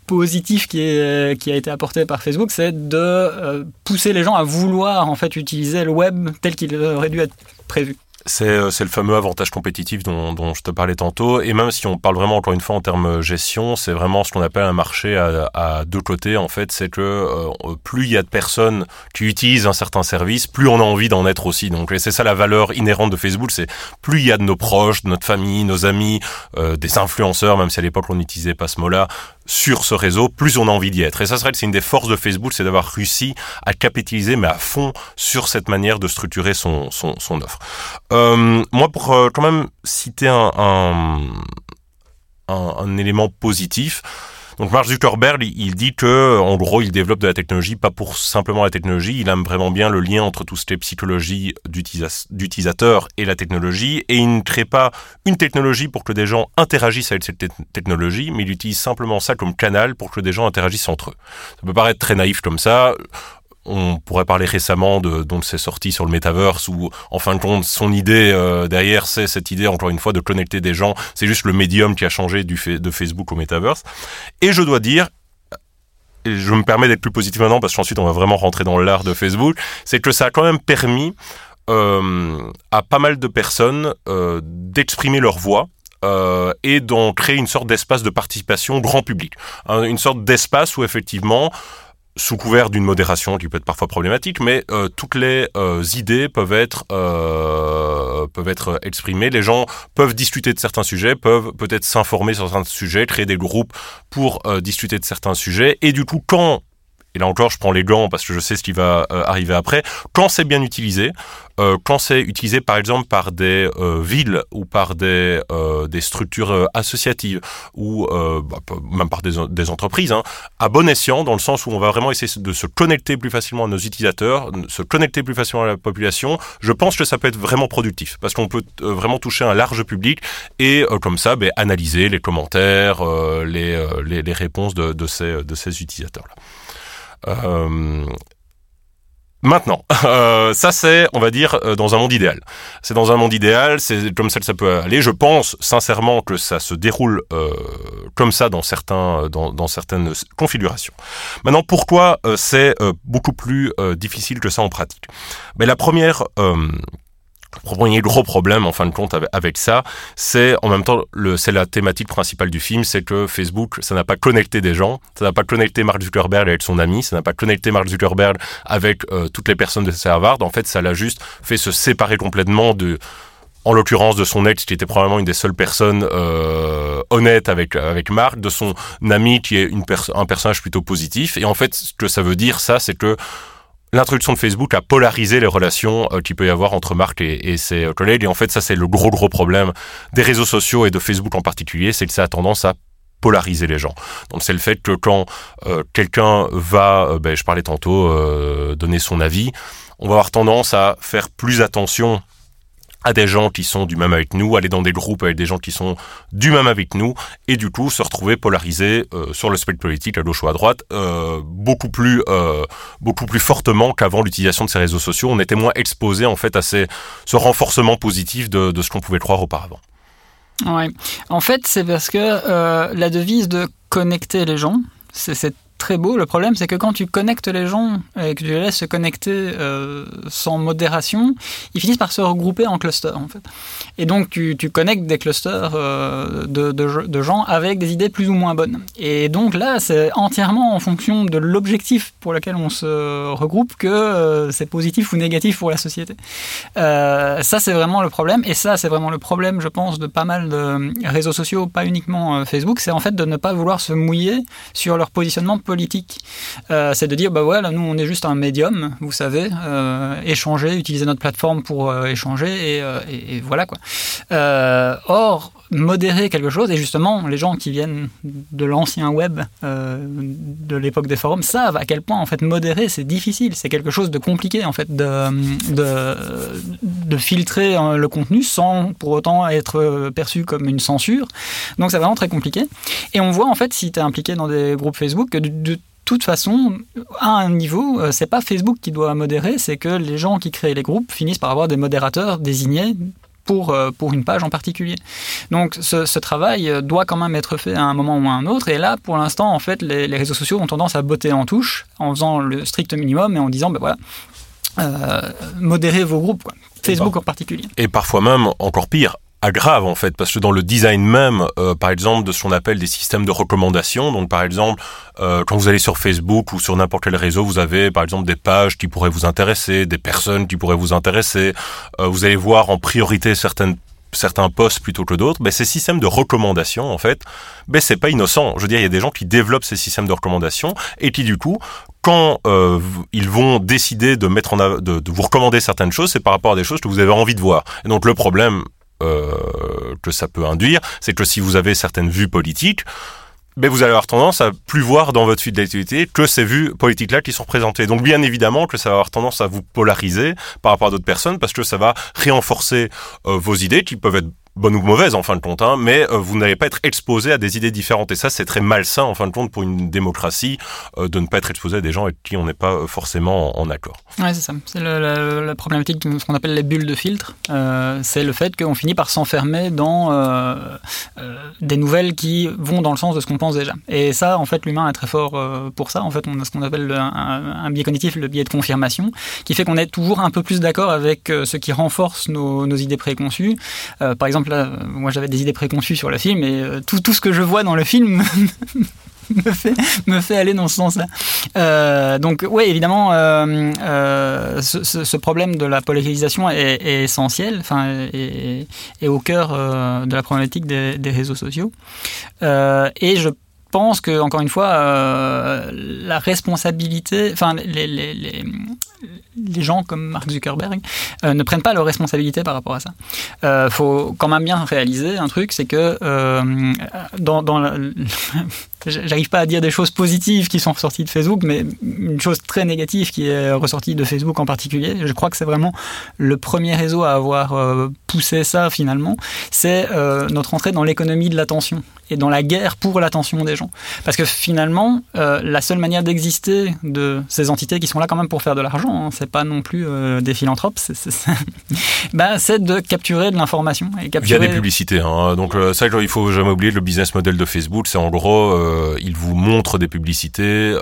positif qui, est, qui a été apporté par Facebook, c'est de euh, pousser les gens à vouloir en fait utiliser le web tel qu'il aurait dû être prévu. C'est euh, le fameux avantage compétitif dont, je te parlais tantôt. Et même si on parle vraiment encore une fois en termes gestion, c'est vraiment ce qu'on appelle un marché à, deux côtés. En fait, c'est que euh, plus il y a de personnes qui utilisent un certain service, plus on a envie d'en être aussi. Donc c'est ça la valeur inhérente de Facebook. C'est plus il y a de nos proches, de notre famille, nos amis, euh, des influenceurs, même si à l'époque on n'utilisait pas ce mot-là, sur ce réseau, plus on a envie d'y être. Et ça serait une des forces de Facebook, c'est d'avoir réussi à capitaliser, mais à fond, sur cette manière de structurer son, offre. Euh, moi, pour euh, quand même citer un, un, un, un élément positif, donc Mark Zuckerberg, il, dit que, en gros, il développe de la technologie pas pour simplement la technologie, il aime vraiment bien le lien entre tout ce qui est psychologie d'utilisa- d'utilisateur et la technologie, et il ne crée pas une technologie pour que des gens interagissent avec cette te- technologie, mais il utilise simplement ça comme canal pour que des gens interagissent entre eux. Ça peut paraître très naïf comme ça. On pourrait parler récemment de dont c'est sorti sur le metaverse où en fin de compte son idée euh, derrière c'est cette idée encore une fois de connecter des gens c'est juste le médium qui a changé de Facebook au metaverse et je dois dire et je me permets d'être plus positif maintenant parce qu'ensuite on va vraiment rentrer dans l'art de Facebook c'est que ça a quand même permis euh, à pas mal de personnes euh, d'exprimer leur voix et d'en créer une sorte d'espace de participation grand public. Une sorte d'espace où effectivement, sous couvert d'une modération qui peut être parfois problématique, mais euh, toutes les euh, idées peuvent être euh, peuvent être exprimées. Les gens peuvent discuter de certains sujets, peuvent peut-être s'informer sur certains sujets, créer des groupes pour euh, discuter de certains sujets. Et du coup, quand et là encore, je prends les gants parce que je sais ce qui va euh, arriver après. Quand c'est bien utilisé, euh, quand c'est utilisé par exemple par des euh, villes ou par des, euh, des structures euh, associatives ou bah, même par des, des entreprises, hein, à bon escient, dans le sens où on va vraiment essayer de se connecter plus facilement à nos utilisateurs, se connecter plus facilement à la population, je pense que ça peut être vraiment productif parce qu'on peut vraiment toucher un large public et comme ça, ben, analyser les commentaires, les, les, les réponses de, de ces, de ces utilisateurs-là. Euh, Maintenant, euh, ça c'est, on va dire, euh, dans un monde idéal. C'est dans un monde idéal, c'est comme ça que ça peut aller. Je pense sincèrement que ça se déroule comme ça dans certains, dans, certaines configurations. Maintenant, pourquoi c'est beaucoup plus difficile que ça en pratique? Mais la première premier gros problème en fin de compte avec, ça, c'est en même temps c'est la thématique principale du film, c'est que Facebook, ça n'a pas connecté des gens, ça n'a pas connecté Mark Zuckerberg avec son ami, ça n'a pas connecté Mark Zuckerberg avec euh, toutes les personnes de Harvard. En fait, ça l'a juste fait se séparer complètement de en l'occurrence de son ex qui était probablement une des seules personnes euh, honnêtes avec avec Marc, de son ami qui est un personnage plutôt positif. Et en fait, ce que ça veut dire, ça, c'est que l'introduction de Facebook a polarisé les relations euh, qu'il peut y avoir entre Marc et, ses euh, collègues. Et en fait, ça, c'est le gros, gros problème des réseaux sociaux et de Facebook en particulier, c'est que ça a tendance à polariser les gens. Donc c'est le fait que quand euh, quelqu'un va, ben, je parlais tantôt, donner son avis, on va avoir tendance à faire plus attention à des gens qui sont du même avec nous, aller dans des groupes avec des gens qui sont du même avec nous, et du coup se retrouver polarisé euh, sur le spectre politique à gauche ou à droite euh, beaucoup plus euh, beaucoup plus fortement qu'avant l'utilisation de ces réseaux sociaux. On était moins exposé en fait à ce renforcement positif de, de ce qu'on pouvait croire auparavant. Ouais. En fait, c'est parce que la devise de connecter les gens, c'est cette très beau. Le problème, c'est que quand tu connectes les gens et que tu les laisses se connecter euh, sans modération, ils finissent par se regrouper en clusters, en fait. Et donc, tu, tu connectes des clusters euh, de, de, gens avec des idées plus ou moins bonnes. Et donc là, c'est entièrement en fonction de l'objectif pour lequel on se regroupe que euh, c'est positif ou négatif pour la société. ça, c'est vraiment le problème. Et ça, c'est vraiment le problème, je pense, de pas mal de réseaux sociaux, pas uniquement Facebook, c'est en fait de ne pas vouloir se mouiller sur leur positionnement Euh, c'est de dire, bah voilà, nous on est juste un médium, vous savez, euh, échanger, utiliser notre plateforme pour euh, échanger, et, voilà quoi. or, modérer quelque chose, et justement, les gens qui viennent de l'ancien web, de l'époque des forums, savent à quel point en fait modérer c'est difficile, c'est quelque chose de compliqué en fait de, de, de filtrer le contenu sans pour autant être perçu comme une censure. Donc c'est vraiment très compliqué. Et on voit en fait si tu es impliqué dans des groupes Facebook que de toute façon, à un niveau, euh, c'est pas Facebook qui doit modérer, c'est que les gens qui créent les groupes finissent par avoir des modérateurs désignés pour, euh, pour une page en particulier. Donc ce, travail euh, doit quand même être fait à un moment ou à un autre. Et là, pour l'instant, en fait, les, réseaux sociaux ont tendance à botter en touche en faisant le strict minimum et en disant, ben voilà, modérez vos groupes, Facebook en particulier. Et parfois même, encore pire, aggrave en fait parce que dans le design même euh, par exemple de ce qu'on appelle des systèmes de recommandation donc par exemple euh, quand vous allez sur Facebook ou sur n'importe quel réseau vous avez par exemple des pages qui pourraient vous intéresser des personnes qui pourraient vous intéresser euh, vous allez voir en priorité certaines certains posts plutôt que d'autres, ben ces systèmes de recommandation, en fait, ben c'est pas innocent. Je veux dire, il y a des gens qui développent ces systèmes de recommandation et qui du coup, quand euh, ils vont décider de mettre en de, de vous recommander certaines choses, c'est par rapport à des choses que vous avez envie de voir. Et donc le problème, euh, que ça peut induire, c'est que si vous avez certaines vues politiques, ben vous allez avoir tendance à plus voir dans votre suite d'activité que ces vues politiques-là qui sont présentées. Donc bien évidemment que ça va avoir tendance à vous polariser par rapport à d'autres personnes parce que ça va renforcer euh, vos idées qui peuvent être bonne ou mauvaise en fin de compte, hein, mais euh, vous n'allez pas être exposé à des idées différentes. Et ça, c'est très malsain en fin de compte pour une démocratie euh, de ne pas être exposé à des gens avec qui on n'est pas euh, forcément en, accord. Ouais, c'est ça. C'est la problématique de ce qu'on appelle les bulles de filtre. c'est le fait qu'on finit par s'enfermer dans des nouvelles qui vont dans le sens de ce qu'on pense déjà. Et ça, en fait, l'humain est très fort pour ça. En fait, on a ce qu'on appelle un, biais cognitif, le biais de confirmation, qui fait qu'on est toujours un peu plus d'accord avec ce qui renforce nos idées préconçues. par exemple, moi j'avais des idées préconçues sur le film et euh, tout, ce que je vois dans le film me fait, aller dans ce sens-là. Euh, donc oui, évidemment, euh, ce, problème de la polarisation est, essentiel, enfin, est, au cœur de la problématique des, réseaux sociaux. et je pense que, encore une fois, la responsabilité, enfin, les, les, les, les gens comme Mark Zuckerberg euh, ne prennent pas leurs responsabilités par rapport à ça. Il euh, faut quand même bien réaliser un truc, c'est que euh, dans, dans j'arrive pas à dire des choses positives qui sont ressorties de Facebook, mais une chose très négative qui est ressortie de Facebook en particulier, je crois que c'est vraiment le premier réseau à avoir poussé ça finalement, c'est notre entrée dans l'économie de l'attention et dans la guerre pour l'attention des gens. Parce que finalement, la seule manière d'exister de ces entités qui sont là quand même pour faire de l'argent, Hein, c'est pas non plus euh, des philanthropes, bah, c'est de capturer de l'information. Via des publicités. Hein. Donc euh, ça, il faut jamais oublier, le business model de Facebook, c'est en gros, euh, il vous montre des publicités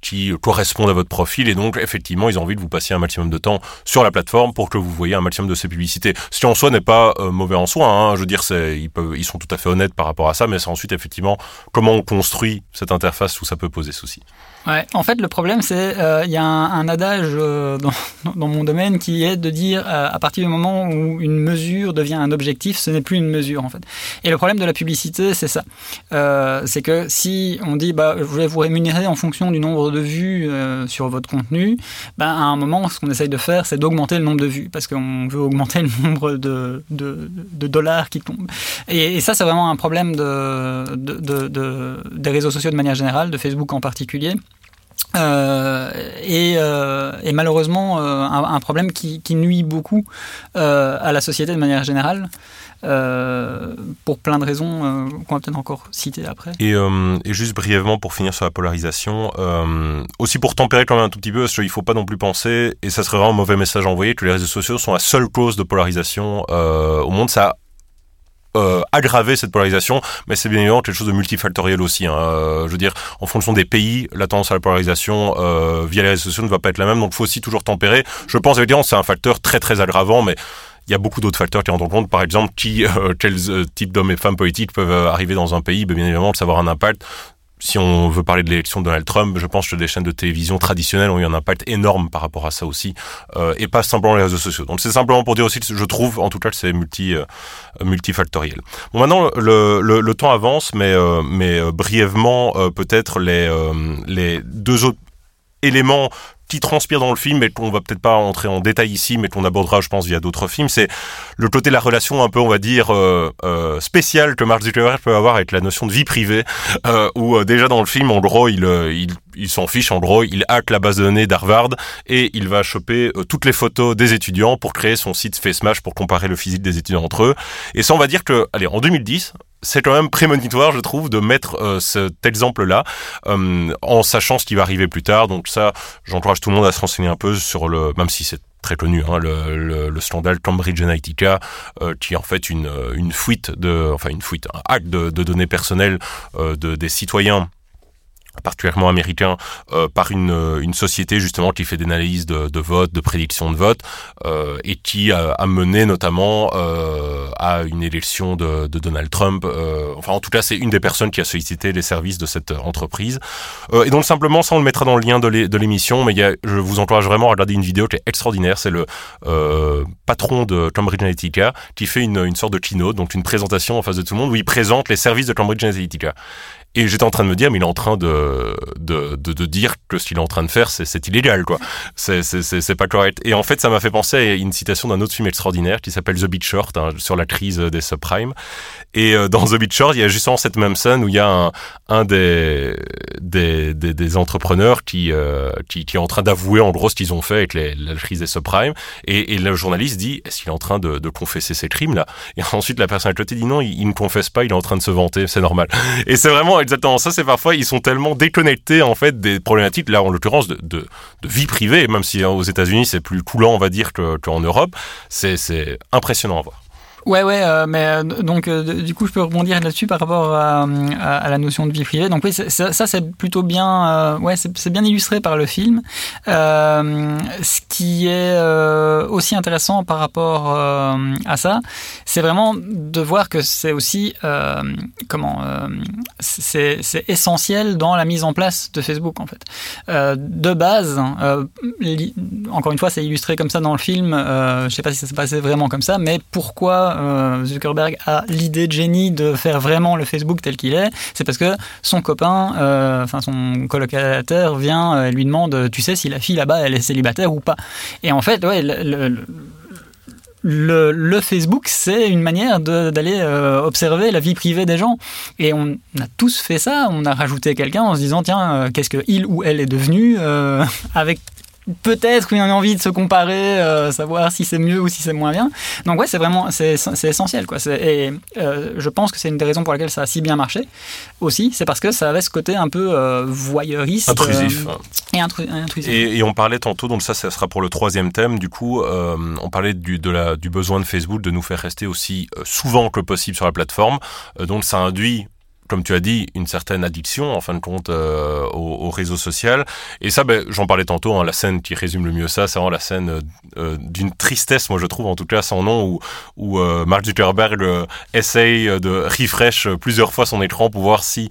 qui correspondent à votre profil et donc effectivement, ils ont envie de vous passer un maximum de temps sur la plateforme pour que vous voyez un maximum de ces publicités. Ce qui en soi n'est pas mauvais en soi. Hein. Je veux dire, ils, ils sont tout à fait honnêtes par rapport à ça, mais c'est ensuite effectivement comment on construit cette interface où ça peut poser souci. Ouais, en fait, le problème, c'est euh, il y a un, adage euh, dans, dans, mon domaine qui est de dire euh, à partir du moment où une mesure devient un objectif, ce n'est plus une mesure en fait. Et le problème de la publicité, c'est ça. c'est que si on dit bah, je vais vous rémunérer en fonction du nombre de vues sur votre contenu, bah, à un moment, ce qu'on essaye de faire, c'est d'augmenter le nombre de vues parce qu'on veut augmenter le nombre de, dollars qui tombent. Et, ça, c'est vraiment un problème de, de, des réseaux sociaux de manière générale, de Facebook en particulier. Euh, et, euh, et, malheureusement euh, un, problème qui, nuit beaucoup à la société de manière générale. Pour plein de raisons qu'on va peut-être encore citer après. Et, et, juste brièvement pour finir sur la polarisation, aussi pour tempérer quand même un tout petit peu, parce qu'il ne faut pas non plus penser, et ça serait vraiment un mauvais message envoyé, que les réseaux sociaux sont la seule cause de polarisation au monde. Ça euh, aggraver cette polarisation, mais c'est bien évidemment quelque chose de multifactoriel aussi. Hein. Euh, je veux dire, en fonction des pays, la tendance à la polarisation euh, via les réseaux sociaux ne va pas être la même, donc il faut aussi toujours tempérer. Je pense évidemment c'est un facteur très très aggravant, mais il y a beaucoup d'autres facteurs qui rentrent en compte. Par exemple, qui, euh, quels euh, types d'hommes et femmes politiques peuvent arriver dans un pays, bien évidemment, le savoir un impact si on veut parler de l'élection de Donald Trump, je pense que les chaînes de télévision traditionnelles ont eu un impact énorme par rapport à ça aussi, euh, et pas simplement les réseaux sociaux. Donc c'est simplement pour dire aussi je trouve, en tout cas, que c'est multi, euh, multifactoriel. Bon, maintenant le, le, le temps avance, mais, euh, mais euh, brièvement peut-être les, les deux autres éléments qui transpire dans le film et qu'on va peut-être pas entrer en détail ici, mais qu'on abordera, je pense, via d'autres films, c'est le côté de la relation un peu, on va dire, euh, euh, spéciale que Mark Zuckerberg peut avoir avec la notion de vie privée, euh, où euh, déjà dans le film, en gros, il, euh, il, il s'en fiche, en gros, il hack la base de données d'Harvard et il va choper euh, toutes les photos des étudiants pour créer son site FaceMash pour comparer le physique des étudiants entre eux. Et ça, on va dire que, allez, en 2010, c'est quand même prémonitoire, je trouve, de mettre euh, cet exemple-là, euh, en sachant ce qui va arriver plus tard. Donc ça, j'encourage tout le monde à se renseigner un peu sur le, même si c'est très connu, hein, le, le, le, scandale Cambridge Analytica, euh, qui est en fait une, une fuite de, enfin une fuite, un hack de, de données personnelles euh, de, des citoyens particulièrement américain, euh, par une, euh, une société justement qui fait des analyses de, de vote, de prédiction de vote, euh, et qui a, a, mené notamment euh, à une élection de, de Donald Trump. Euh, enfin, en tout cas, c'est une des personnes qui a sollicité les services de cette entreprise. Euh, et donc simplement, ça on le mettra dans le lien de l'émission, mais y a, je vous encourage vraiment à regarder une vidéo qui est extraordinaire. C'est le patron de Cambridge Analytica qui fait une, une sorte de keynote, donc une présentation en face de tout le monde où il présente les services de Cambridge Analytica. Et j'étais en train de me dire, mais il est en train de, de, de, dire que ce qu'il est en train de faire, c'est illégal, quoi. C'est pas correct. Et en fait, ça m'a fait penser à une citation d'un autre film extraordinaire qui s'appelle The Beat Short, hein, sur la crise des subprimes. Et euh, dans The Beat Short, il y a justement cette même scène où il y a un, des, des, des, entrepreneurs qui, euh, qui, qui, est en train d'avouer en gros ce qu'ils ont fait avec la crise des subprimes. Et, le journaliste dit, est-ce qu'il est en train de, confesser ses crimes, là? Et ensuite, la personne à côté dit, non, il ne confesse pas, il est en train de se vanter, c'est normal. Et c'est vraiment exactement ça, c'est parfois, ils sont tellement déconnectés, en fait, des problématiques, là, en l'occurrence, de, vie privée, même si hein, aux États-Unis, c'est plus coulant, on va dire, qu'en Europe. C'est impressionnant à voir. Ouais, ouais, euh, mais euh, donc euh, du coup, je peux rebondir là-dessus par rapport à, la notion de vie privée. Donc oui, ça, ça c'est plutôt bien, ouais, c'est bien illustré par le film. Ce qui est aussi intéressant par rapport à ça, c'est vraiment de voir que c'est aussi comment, c'est essentiel dans la mise en place de Facebook en fait. de base, encore une fois, c'est illustré comme ça dans le film. je sais pas si ça s'est passé vraiment comme ça, mais pourquoi euh, Zuckerberg a l'idée de génie de faire vraiment le Facebook tel qu'il est, c'est parce que son copain, euh, enfin son colocataire vient et euh, lui demande, tu sais si la fille là-bas elle est célibataire ou pas. Et en fait, ouais, le, Facebook, c'est une manière d'aller observer la vie privée des gens. Et on a tous fait ça. On a rajouté quelqu'un en se disant, tiens, qu'est-ce que il ou elle est devenu avec peut-être qu'il a envie de se comparer, euh, savoir si c'est mieux ou si c'est moins bien. Donc ouais, c'est vraiment c'est, essentiel quoi. Et euh, je pense que c'est une des raisons pour lesquelles ça a si bien marché aussi, c'est parce que ça avait ce côté un peu euh, voyeuriste, intrusif et intrusif. Et, on parlait tantôt, donc ça, ça sera pour le troisième thème. Du coup, on parlait du, de la, du besoin de Facebook de nous faire rester aussi souvent que possible sur la plateforme. donc ça induit comme tu as dit, une certaine addiction en fin de compte euh, au, réseau social. Et ça, ben, j'en parlais tantôt, hein, la scène qui résume le mieux ça, c'est vraiment la scène euh, euh, d'une tristesse, moi je trouve en tout cas son nom, où, où Mark Zuckerberg essaye de refresh plusieurs fois son écran pour voir si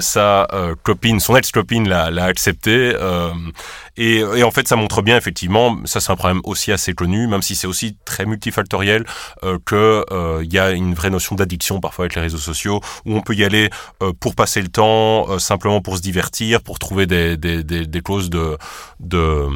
sa copine, son ex-copine l'a accepté. Et, et, en fait, ça montre bien effectivement, ça c'est un problème aussi assez connu, même si c'est aussi très multifactoriel, euh, que il y a une vraie notion d'addiction parfois avec les réseaux sociaux, où on peut y aller euh, pour passer le temps, euh, simplement pour se divertir, pour trouver des, des, des, des clauses de, de, euh,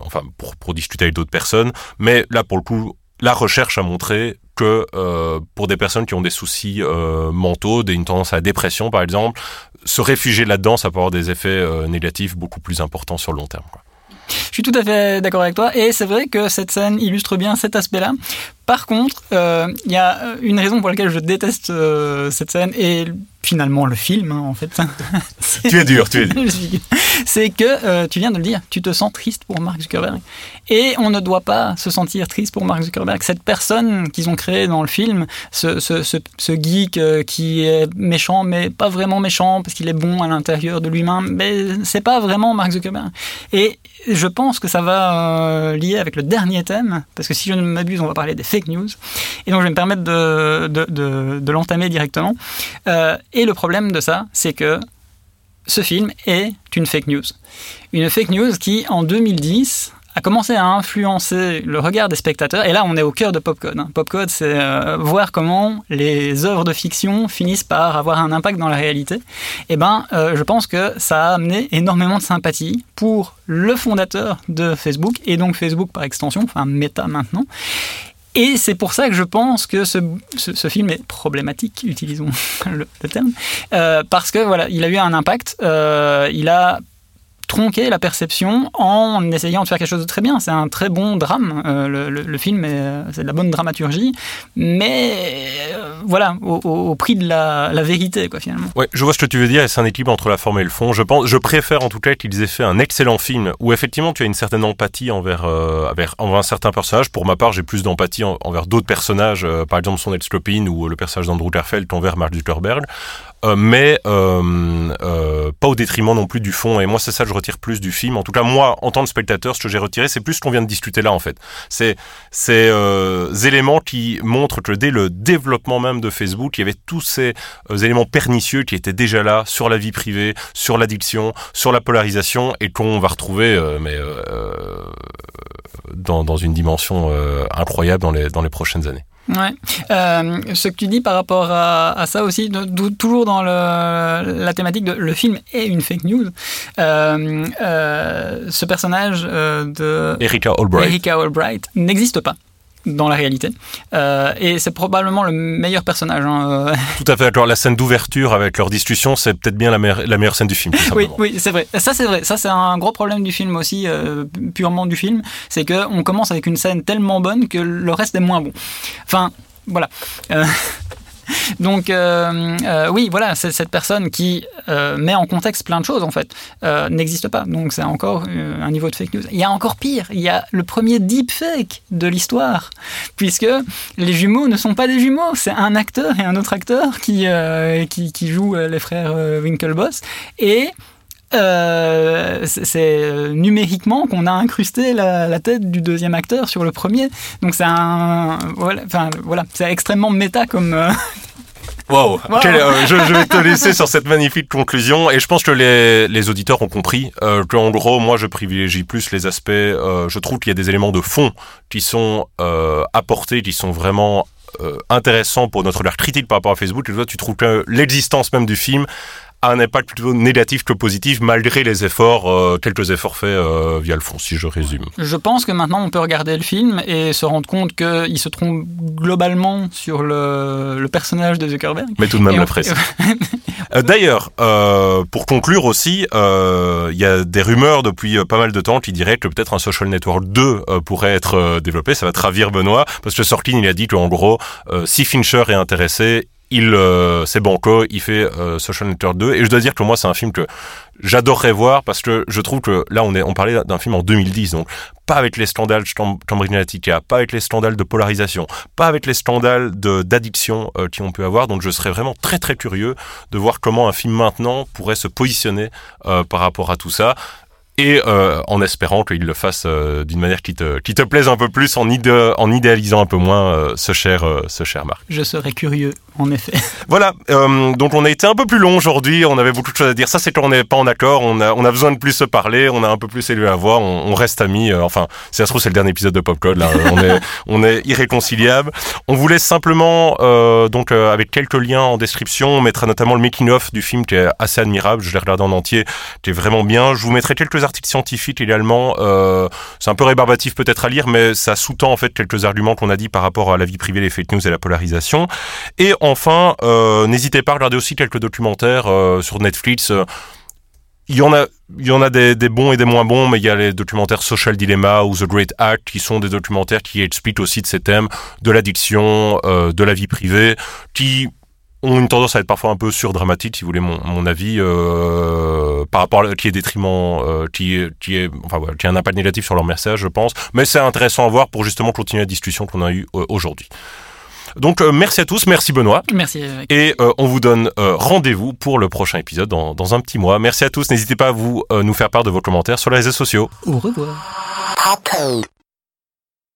enfin, pour, pour discuter avec d'autres personnes. Mais là, pour le coup, la recherche a montré que euh, pour des personnes qui ont des soucis euh, mentaux, des, une tendance à la dépression par exemple, se réfugier là-dedans, ça peut avoir des effets euh, négatifs beaucoup plus importants sur le long terme. Je suis tout à fait d'accord avec toi et c'est vrai que cette scène illustre bien cet aspect-là. Par contre, il y a une raison pour laquelle je déteste cette scène et finalement le film, hein, en fait. tu es dur, tu es dur. C'est que, euh, tu viens de le dire, tu te sens triste pour Mark Zuckerberg. Et on ne doit pas se sentir triste pour Mark Zuckerberg. Cette personne qu'ils ont créée dans le film, ce, ce, ce, ce geek euh, qui est méchant, mais pas vraiment méchant, parce qu'il est bon à l'intérieur de lui-même, mais c'est pas vraiment Mark Zuckerberg. Et je pense que ça va euh, lier avec le dernier thème, parce que si je ne m'abuse, on va parler des fake news. Et donc je vais me permettre de, l'entamer directement. Euh, et le problème de ça, c'est que ce film est une fake news. Une fake news qui, en 2010, a commencé à influencer le regard des spectateurs. Et là, on est au cœur de Popcode. Hein. Popcode, c'est euh, voir comment les œuvres de fiction finissent par avoir un impact dans la réalité. Et eh ben, euh, je pense que ça a amené énormément de sympathie pour le fondateur de Facebook et donc Facebook par extension, enfin Meta maintenant. Et c'est pour ça que je pense que ce, film est problématique, utilisons le, terme, euh, parce que voilà, il a eu un impact. Euh, tronquer la perception en essayant de faire quelque chose de très bien. C'est un très bon drame. Euh, le, le, film, c'est de la bonne dramaturgie, mais euh, voilà, au, prix de la, vérité, quoi, finalement. Ouais, je vois ce que tu veux dire, et c'est un équilibre entre la forme et le fond. Je pense, je préfère en tout cas qu'ils aient fait un excellent film où effectivement tu as une certaine empathie envers, euh, envers, envers un certain personnage. Pour ma part, j'ai plus d'empathie envers d'autres personnages, par exemple son ex-copine ou le personnage d'Andrew Garfield envers Mark Zuckerberg. Euh, mais euh, euh, pas au détriment non plus du fond. Et moi, c'est ça que je retire plus du film. En tout cas, moi, en tant que spectateur, ce que j'ai retiré, c'est plus ce qu'on vient de discuter là, en fait. C'est ces éléments qui montrent que dès le développement même de Facebook, il y avait tous ces éléments pernicieux qui étaient déjà là sur la vie privée, sur l'addiction, sur la polarisation, et qu'on va retrouver, mais dans, dans, une dimension incroyable dans les, dans les prochaines années. Ouais. Euh, ce que tu dis par rapport à, à ça aussi, de, toujours dans le, la thématique de le film est une fake news. Euh, euh, ce personnage de Erika Albright, Erika Albright n'existe pas dans la réalité. Euh, et c'est probablement le meilleur personnage. Hein. Euh. Tout à fait. Alors la scène d'ouverture avec leur discussion, c'est peut-être bien la, meilleure, la meilleure scène du film. Oui, oui, c'est vrai. Ça, c'est vrai. Ça, c'est un gros problème du film aussi, euh, purement du film, c'est que on commence avec une scène tellement bonne que le reste est moins bon. Enfin, voilà. Euh, Donc euh, euh, oui, voilà, c'est cette personne qui euh, met en contexte plein de choses en fait n'existe pas. Donc c'est encore un niveau de fake news. Il y a encore pire. Il y a le premier deepfake de l'histoire, puisque les jumeaux ne sont pas des jumeaux. C'est un acteur et un autre acteur qui qui, qui jouent les frères Winklevoss et euh, c'est numériquement qu'on a incrusté la, la, tête du deuxième acteur sur le premier. Donc c'est un voilà, enfin voilà, c'est extrêmement méta comme. Euh... Wow. Euh, je, je, vais te laisser sur cette magnifique conclusion et je pense que les, les auditeurs ont compris euh, qu'en gros moi je privilégie plus les aspects. Euh, je trouve qu'il y a des éléments de fond qui sont euh, apportés, qui sont vraiment intéressants pour notre critique par rapport à Facebook. Et toi, tu trouves que l'existence même du film a un impact plutôt négatif que positif malgré les efforts, euh, quelques efforts faits euh, via le fond, si je résume. Je pense que maintenant on peut regarder le film et se rendre compte qu'il se trompe globalement sur le, le, personnage de Zuckerberg. Mais tout de même la presse. Euh, d'ailleurs, euh, pour conclure aussi, il y a des rumeurs depuis pas mal de temps qui diraient que peut-être un Social Network 2 pourrait être développé. Ça va te ravir Benoît, parce que Sorkin il a dit qu'en gros, si Fincher est intéressé, il euh, c'est banco, il fait euh, Social Network 2 et je dois dire que moi c'est un film que j'adorerais voir parce que je trouve que là on est on parlait d'un film en 2010 donc pas avec les scandales Cambridge Analytica, pas avec les scandales de polarisation, pas avec les scandales d'addiction euh, qui on peut avoir. Donc je serais vraiment très très curieux de voir comment un film maintenant pourrait se positionner euh, par rapport à tout ça et euh, en espérant qu'il le fasse euh, d'une manière qui te, qui te plaise un peu plus, en, idé en idéalisant un peu moins euh, ce cher, euh, ce cher Marc. Je serais curieux, en effet. Voilà, euh, donc on a été un peu plus long aujourd'hui, on avait beaucoup de choses à dire. Ça, c'est qu'on n'est pas en accord, on a, on a besoin de plus se parler, on a un peu plus élevé à voir, on, on reste amis. enfin, si ça se trouve, c'est le dernier épisode de Popcode, là, on est, on est irréconciliables. On vous laisse simplement, donc avec quelques liens en description, on mettra notamment le making-of du film qui est assez admirable, je l'ai regardé en entier, qui est vraiment bien. Je vous mettrai quelques articles scientifiques également. Euh, c'est un peu rébarbatif peut-être à lire, mais ça sous-tend en fait quelques arguments qu'on a dit par rapport à la vie privée, les fake news et la polarisation. Et enfin, euh, n'hésitez pas à regarder aussi quelques documentaires euh, sur Netflix. Il y en a, il y en a des, bons et des moins bons, mais il y a les documentaires Social Dilemma ou The Great Act qui sont des documentaires qui expliquent aussi de ces thèmes de l'addiction, de la vie privée, qui ont une tendance à être parfois un peu surdramatiques, si vous voulez mon, mon avis, euh, par rapport à qui est détriment, euh, qui, qui est, enfin voilà, qui a un impact négatif sur leur message, je pense. Mais c'est intéressant à voir pour justement continuer la discussion qu'on a eue euh, aujourd'hui. Donc euh, merci à tous, merci Benoît. Merci. Et euh, on vous donne euh, rendez-vous pour le prochain épisode dans, dans, un petit mois. Merci à tous. N'hésitez pas à vous nous faire part de vos commentaires sur les réseaux sociaux. Au revoir.